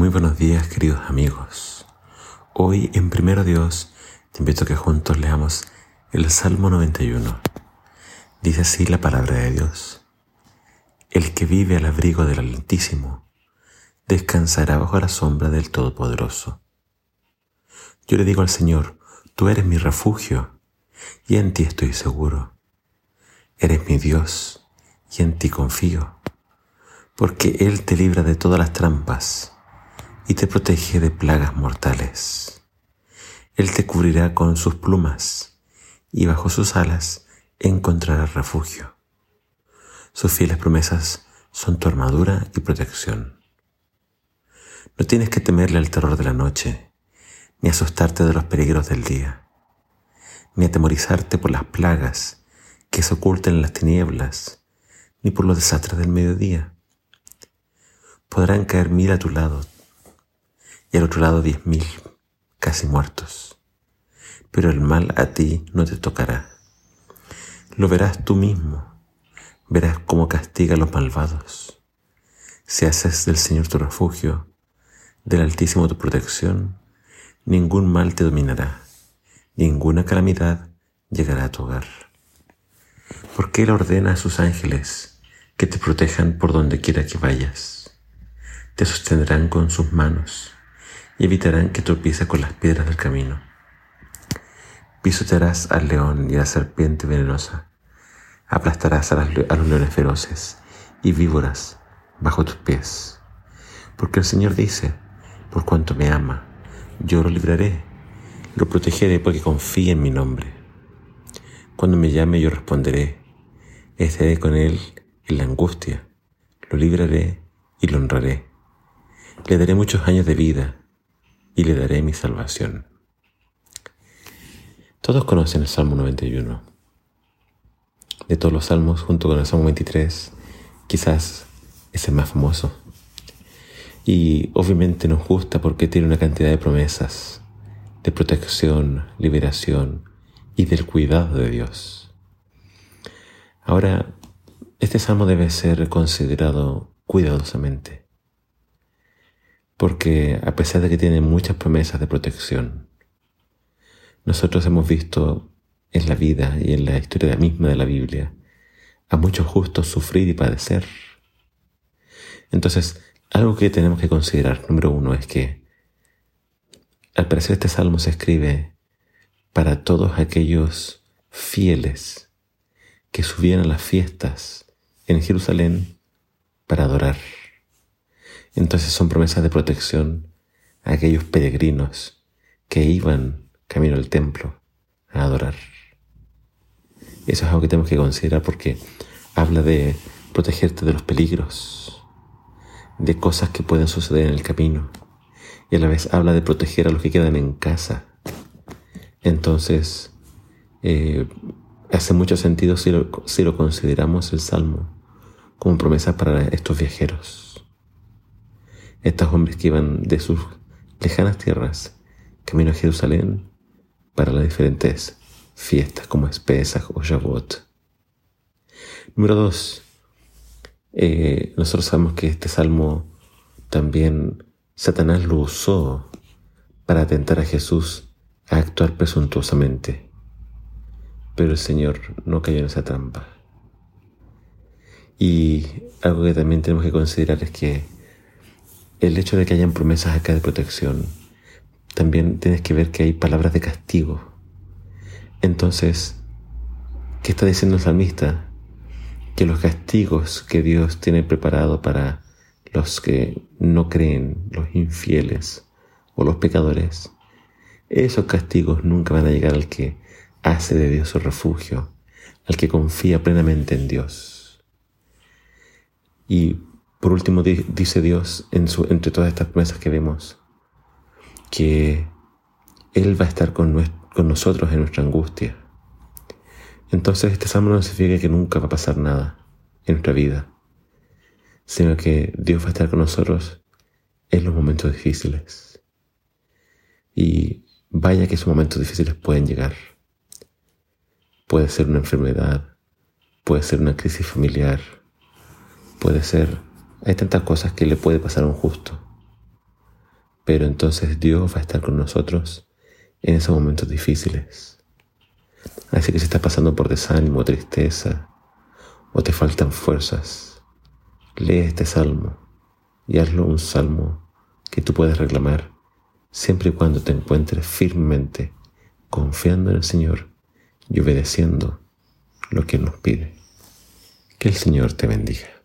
Muy buenos días queridos amigos. Hoy en Primero Dios te invito a que juntos leamos el Salmo 91. Dice así la palabra de Dios. El que vive al abrigo del Altísimo descansará bajo la sombra del Todopoderoso. Yo le digo al Señor, tú eres mi refugio y en ti estoy seguro. Eres mi Dios y en ti confío, porque Él te libra de todas las trampas y te protege de plagas mortales. Él te cubrirá con sus plumas y bajo sus alas encontrarás refugio. Sus fieles promesas son tu armadura y protección. No tienes que temerle al terror de la noche, ni asustarte de los peligros del día, ni atemorizarte por las plagas que se ocultan en las tinieblas, ni por los desastres del mediodía. Podrán caer mil a tu lado y al otro lado diez mil, casi muertos. Pero el mal a ti no te tocará. Lo verás tú mismo, verás cómo castiga a los malvados. Si haces del Señor tu refugio, del Altísimo tu protección, ningún mal te dominará, ninguna calamidad llegará a tu hogar. Porque Él ordena a sus ángeles que te protejan por donde quiera que vayas. Te sostendrán con sus manos y evitarán que tropieces con las piedras del camino. Pisotearás al león y a la serpiente venenosa, aplastarás a, a los leones feroces y víboras bajo tus pies. Porque el Señor dice, por cuanto me ama, yo lo libraré, lo protegeré porque confía en mi nombre. Cuando me llame yo responderé, estaré con él en la angustia, lo libraré y lo honraré. Le daré muchos años de vida y le daré mi salvación. Todos conocen el Salmo 91. De todos los salmos, junto con el Salmo 23, quizás es el más famoso. Y obviamente nos gusta porque tiene una cantidad de promesas de protección, liberación y del cuidado de Dios. Ahora, este salmo debe ser considerado cuidadosamente porque a pesar de que tiene muchas promesas de protección, nosotros hemos visto en la vida y en la historia misma de la Biblia a muchos justos sufrir y padecer. Entonces, algo que tenemos que considerar, número uno, es que al parecer este salmo se escribe para todos aquellos fieles que subían a las fiestas en Jerusalén para adorar. Entonces son promesas de protección a aquellos peregrinos que iban camino al templo a adorar. Eso es algo que tenemos que considerar porque habla de protegerte de los peligros, de cosas que pueden suceder en el camino y a la vez habla de proteger a los que quedan en casa. Entonces, eh, hace mucho sentido si si lo consideramos el Salmo como promesa para estos viajeros estos hombres que iban de sus lejanas tierras camino a Jerusalén para las diferentes fiestas como es Pesach o Shavuot. Número dos, eh, nosotros sabemos que este salmo también Satanás lo usó para atentar a Jesús a actuar presuntuosamente. Pero el Señor no cayó en esa trampa. Y algo que también tenemos que considerar es que el hecho de que hayan promesas acá de protección, también tienes que ver que hay palabras de castigo. Entonces, ¿qué está diciendo el salmista? Que los castigos que Dios tiene preparado para los que no creen, los infieles o los pecadores, esos castigos nunca van a llegar al que hace de Dios su refugio, al que confía plenamente en Dios. Y por último, dice Dios entre todas estas promesas que vemos, que Él va a estar con, con nosotros en nuestra angustia. Entonces este salmo no significa que nunca va a pasar nada en nuestra vida, sino que Dios va a estar con nosotros en los momentos difíciles. Y vaya que esos momentos difíciles pueden llegar. Puede ser una enfermedad, puede ser una crisis familiar, puede ser hay tantas cosas que le puede pasar a un justo. pero entonces Dios va a estar con nosotros en esos momentos difíciles. Así que si estás pasando por desánimo, tristeza o te faltan fuerzas, lee este salmo y hazlo un salmo que tú puedes reclamar siempre y cuando te encuentres firmemente confiando en el Señor y obedeciendo lo que nos pide. Que el Señor te bendiga.